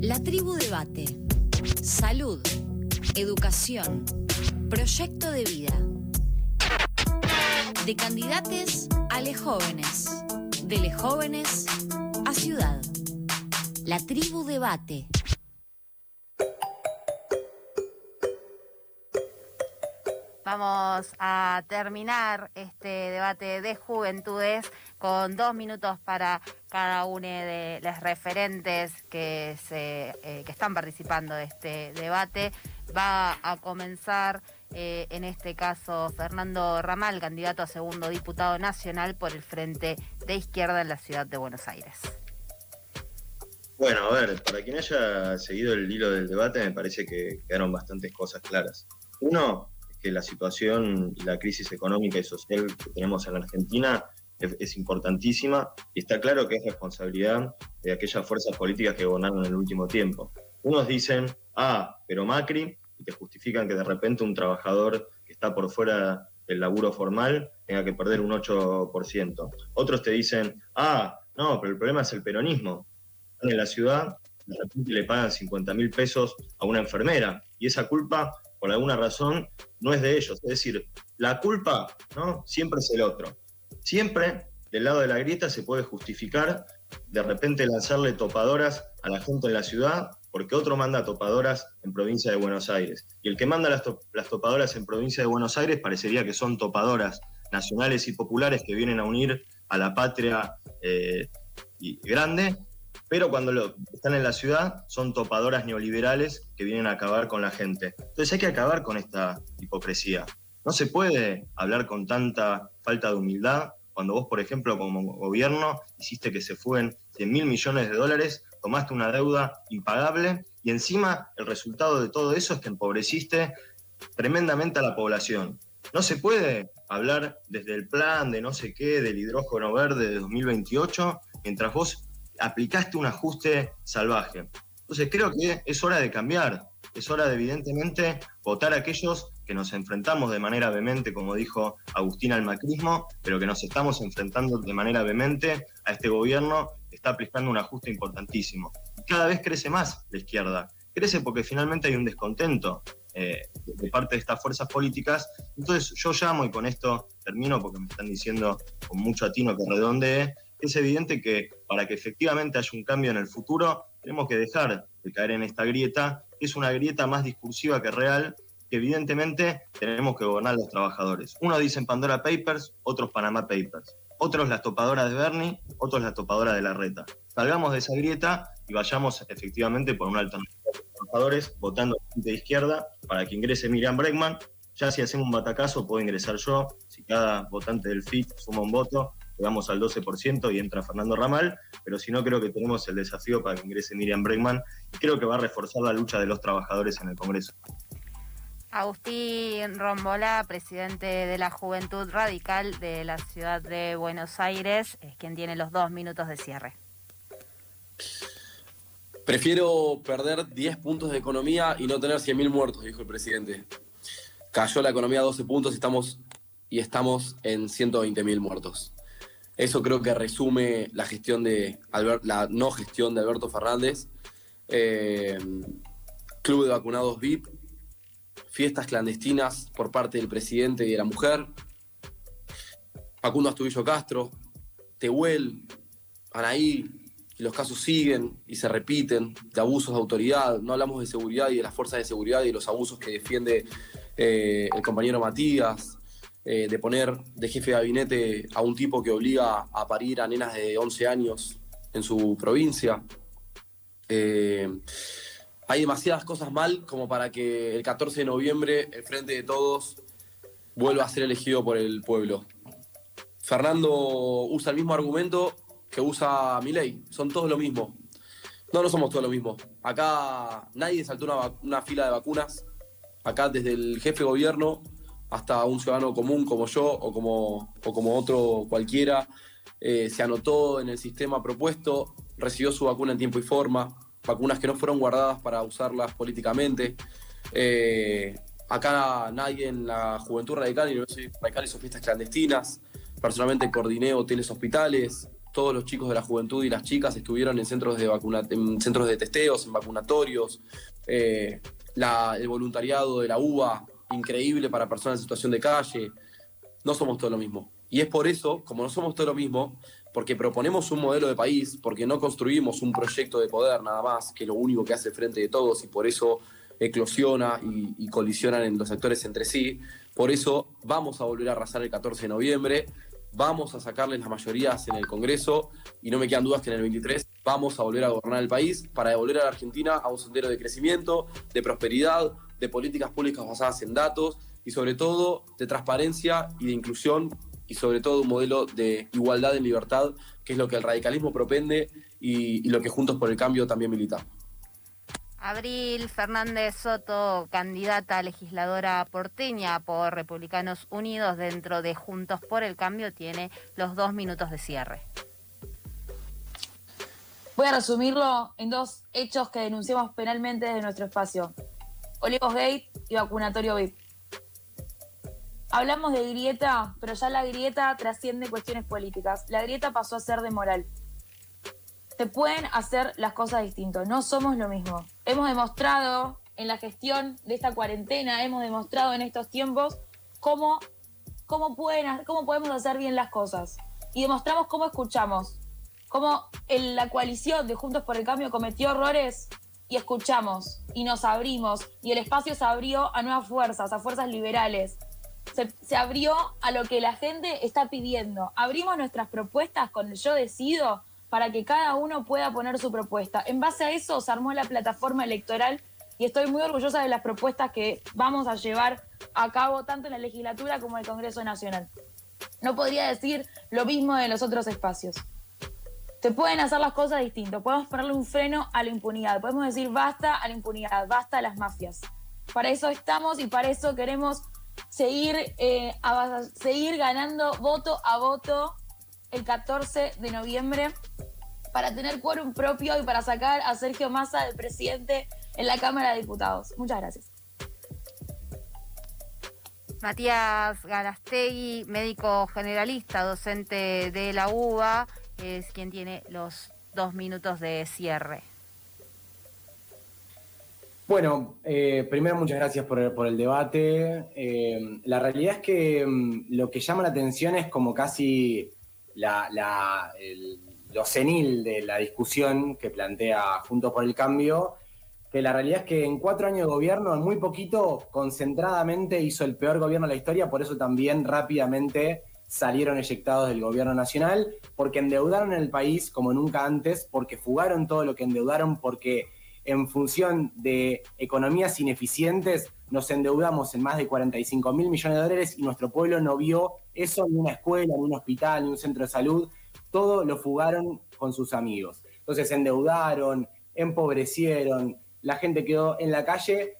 La tribu debate. Salud, educación, proyecto de vida. De candidates a les jóvenes, de les jóvenes a ciudad. La tribu debate. Vamos a terminar este debate de juventudes con dos minutos para cada uno de los referentes que, se, eh, que están participando de este debate. Va a comenzar, eh, en este caso, Fernando Ramal, candidato a segundo diputado nacional por el Frente de Izquierda en la ciudad de Buenos Aires. Bueno, a ver, para quien haya seguido el hilo del debate, me parece que quedaron bastantes cosas claras. Uno, que la situación y la crisis económica y social que tenemos en la Argentina es, importantísima y está claro que es responsabilidad de aquellas fuerzas políticas que gobernaron en el último tiempo. Unos dicen, ah, pero Macri, y te justifican que de repente un trabajador que está por fuera del laburo formal tenga que perder un 8%. Otros te dicen, ah, no, pero el problema es el peronismo. En la ciudad, de repente le pagan 50 mil pesos a una enfermera y esa culpa por alguna razón, no es de ellos. Es decir, la culpa ¿no? siempre es el otro. Siempre del lado de la grieta se puede justificar de repente lanzarle topadoras a la gente en la ciudad porque otro manda topadoras en provincia de Buenos Aires. Y el que manda las, topadoras en provincia de Buenos Aires parecería que son topadoras nacionales y populares que vienen a unir a la patria eh, y grande pero cuando están en la ciudad son topadoras neoliberales que vienen a acabar con la gente. Entonces hay que acabar con esta hipocresía. No se puede hablar con tanta falta de humildad cuando vos, por ejemplo, como gobierno, hiciste que se fueguen 100 mil millones de dólares, tomaste una deuda impagable y encima el resultado de todo eso es que empobreciste tremendamente a la población. No se puede hablar desde el plan de no sé qué, del hidrógeno verde de 2028, mientras vos aplicaste un ajuste salvaje. Entonces creo que es hora de cambiar, es hora de evidentemente votar a aquellos que nos enfrentamos de manera vehemente, como dijo Agustín, al macrismo, pero que nos estamos enfrentando de manera vehemente a este gobierno que está aplicando un ajuste importantísimo. Cada vez crece más la izquierda, crece porque finalmente hay un descontento eh, de parte de estas fuerzas políticas. Entonces yo llamo, y con esto termino porque me están diciendo con mucho atino que redondee, es evidente que para que efectivamente haya un cambio en el futuro, tenemos que dejar de caer en esta grieta, que es una grieta más discursiva que real, que evidentemente tenemos que gobernar los trabajadores. Unos dicen Pandora Papers, otros Panama Papers, otros las topadoras de Bernie, otros las topadoras de la reta. Salgamos de esa grieta y vayamos efectivamente por una alternativa de trabajadores, votando de izquierda para que ingrese Miriam Bregman. Ya si hacemos un batacazo, puedo ingresar yo. Si cada votante del FIT suma un voto, llegamos al 12% y entra Fernando Ramal, pero si no creo que tenemos el desafío para que ingrese Miriam Bregman y creo que va a reforzar la lucha de los trabajadores en el Congreso. Agustín Rombola, presidente de la Juventud Radical de la ciudad de Buenos Aires, es quien tiene los dos minutos de cierre. Prefiero perder 10 puntos de economía y no tener 100.000 muertos, dijo el presidente. Cayó la economía a 12 puntos y estamos, y estamos en 120.000 muertos. Eso creo que resume la gestión de la no gestión de Alberto Fernández. Eh, club de vacunados VIP, fiestas clandestinas por parte del presidente y de la mujer, Facundo Astudillo Castro, Tehuel, Anaí, los casos siguen y se repiten de abusos de autoridad. No hablamos de seguridad y de las fuerzas de seguridad y de los abusos que defiende eh, el compañero Matías, eh, de poner de jefe de gabinete a un tipo que obliga a parir a nenas de 11 años en su provincia. Eh, hay demasiadas cosas mal como para que el 14 de noviembre el Frente de Todos vuelva a ser elegido por el pueblo. Fernando usa el mismo argumento que usa Milei, son todos lo mismo. No, no somos todos lo mismo. Acá nadie saltó una, una fila de vacunas. Acá desde el jefe de gobierno hasta un ciudadano común como yo o como, como otro cualquiera, eh, se anotó en el sistema propuesto, recibió su vacuna en tiempo y forma, vacunas que no fueron guardadas para usarlas políticamente. Eh, acá nadie en la Juventud Radical y Radical hizo fiestas clandestinas. Personalmente coordiné hoteles hospitales, todos los chicos de la juventud y las chicas estuvieron en centros de, vacuna, en centros de testeos, en vacunatorios, eh, el voluntariado de la UBA, increíble para personas en situación de calle. No somos todo lo mismo. Y es por eso, como no somos todo lo mismo, porque proponemos un modelo de país, porque no construimos un proyecto de poder nada más, que lo único que hace frente de todos y por eso eclosiona y, y colisionan en los actores entre sí. Por eso vamos a volver a arrasar el 14 de noviembre, vamos a sacarles las mayorías en el Congreso y no me quedan dudas que en el 23 vamos a volver a gobernar el país para devolver a la Argentina a un sendero de crecimiento, de prosperidad, de políticas públicas basadas en datos y sobre todo de transparencia y de inclusión y sobre todo un modelo de igualdad en libertad, que es lo que el radicalismo propende y, y lo que Juntos por el Cambio también milita. Abril Fernández Soto, candidata a legisladora porteña por Republicanos Unidos dentro de Juntos por el Cambio, tiene los dos minutos de cierre. Voy a resumirlo en dos hechos que denunciamos penalmente desde nuestro espacio. Olivos Gate y vacunatorio VIP. Hablamos de grieta, pero ya la grieta trasciende cuestiones políticas. La grieta pasó a ser de moral se pueden hacer las cosas distintas. No somos lo mismo. Hemos demostrado en la gestión de esta cuarentena, hemos demostrado en estos tiempos cómo, cómo, pueden, cómo podemos hacer bien las cosas. Y demostramos cómo escuchamos. Cómo la coalición de Juntos por el Cambio cometió errores y escuchamos y nos abrimos y el espacio se abrió a nuevas fuerzas, a fuerzas liberales. Se, abrió a lo que la gente está pidiendo. Abrimos nuestras propuestas con yo decido para que cada uno pueda poner su propuesta. En base a eso se armó la plataforma electoral y estoy muy orgullosa de las propuestas que vamos a llevar a cabo tanto en la legislatura como en el Congreso Nacional. No podría decir lo mismo de los otros espacios. Se pueden hacer las cosas distintas, podemos ponerle un freno a la impunidad, podemos decir basta a la impunidad, basta a las mafias. Para eso estamos y para eso queremos seguir, eh, seguir ganando voto a voto el 14 de noviembre para tener quórum propio y para sacar a Sergio Massa del presidente en la Cámara de Diputados. Muchas gracias. Matías Galastegui, médico generalista, docente de la UBA, es quien tiene los dos minutos de cierre. Bueno, eh, primero muchas gracias por el, debate. Eh, la realidad es que mm, lo que llama la atención es como casi la, lo senil de la discusión que plantea Juntos por el Cambio, que la realidad es que en cuatro años de gobierno, en muy poquito, concentradamente hizo el peor gobierno de la historia, por eso también rápidamente salieron eyectados del gobierno nacional, porque endeudaron el país como nunca antes, porque fugaron todo lo que endeudaron, porque en función de economías ineficientes nos endeudamos en más de 45 mil millones de dólares y nuestro pueblo no vio eso en una escuela, en un hospital, en un centro de salud, todo lo fugaron con sus amigos. Entonces endeudaron, empobrecieron, la gente quedó en la calle,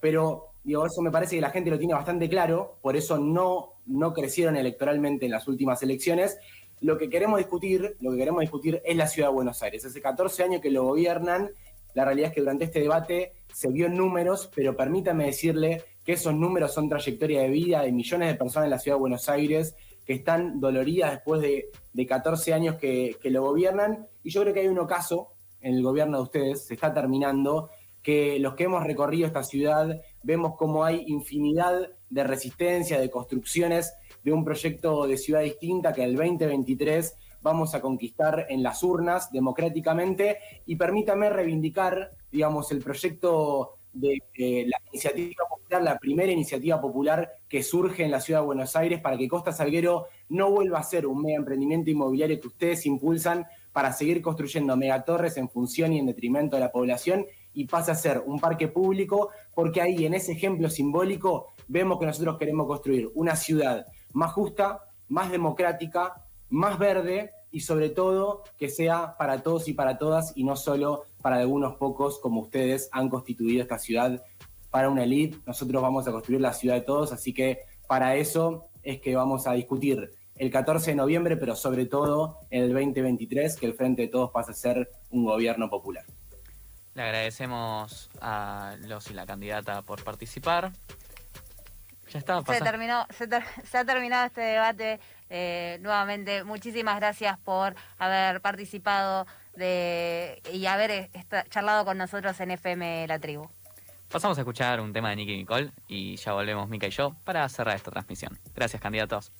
pero digo, eso me parece que la gente lo tiene bastante claro, por eso no, no crecieron electoralmente en las últimas elecciones. Lo que queremos discutir, lo que queremos discutir es la ciudad de Buenos Aires. Hace 14 años que lo gobiernan, la realidad es que durante este debate se vio números, pero permítame decirle que esos números son trayectoria de vida de millones de personas en la ciudad de Buenos Aires que están doloridas después de, de 14 años que, que, lo gobiernan. Y yo creo que hay un ocaso en el gobierno de ustedes, se está terminando, que los que hemos recorrido esta ciudad vemos como hay infinidad de resistencia, de construcciones de un proyecto de ciudad distinta que el 2023 vamos a conquistar en las urnas democráticamente. Y permítame reivindicar, digamos, el proyecto de la iniciativa popular, la primera iniciativa popular que surge en la ciudad de Buenos Aires para que Costa Salguero no vuelva a ser un mega emprendimiento inmobiliario que ustedes impulsan para seguir construyendo megatorres en función y en detrimento de la población y pase a ser un parque público, porque ahí en ese ejemplo simbólico vemos que nosotros queremos construir una ciudad más justa, más democrática, más verde y sobre todo que sea para todos y para todas y no solo para algunos pocos como ustedes han constituido esta ciudad para una elite. Nosotros vamos a construir la ciudad de todos, así que para eso es que vamos a discutir el 14 de noviembre, pero sobre todo el 2023, que el Frente de Todos pasa a ser un gobierno popular. Le agradecemos a los y la candidata por participar. Ya está. Se, terminó, se, ter, se, ha terminado este debate eh, nuevamente, muchísimas gracias por haber participado de, y haber esta- charlado con nosotros en FM La Tribu. Pasamos a escuchar un tema de Nicky Nicole y ya volvemos Mica y yo para cerrar esta transmisión. Gracias, candidatos.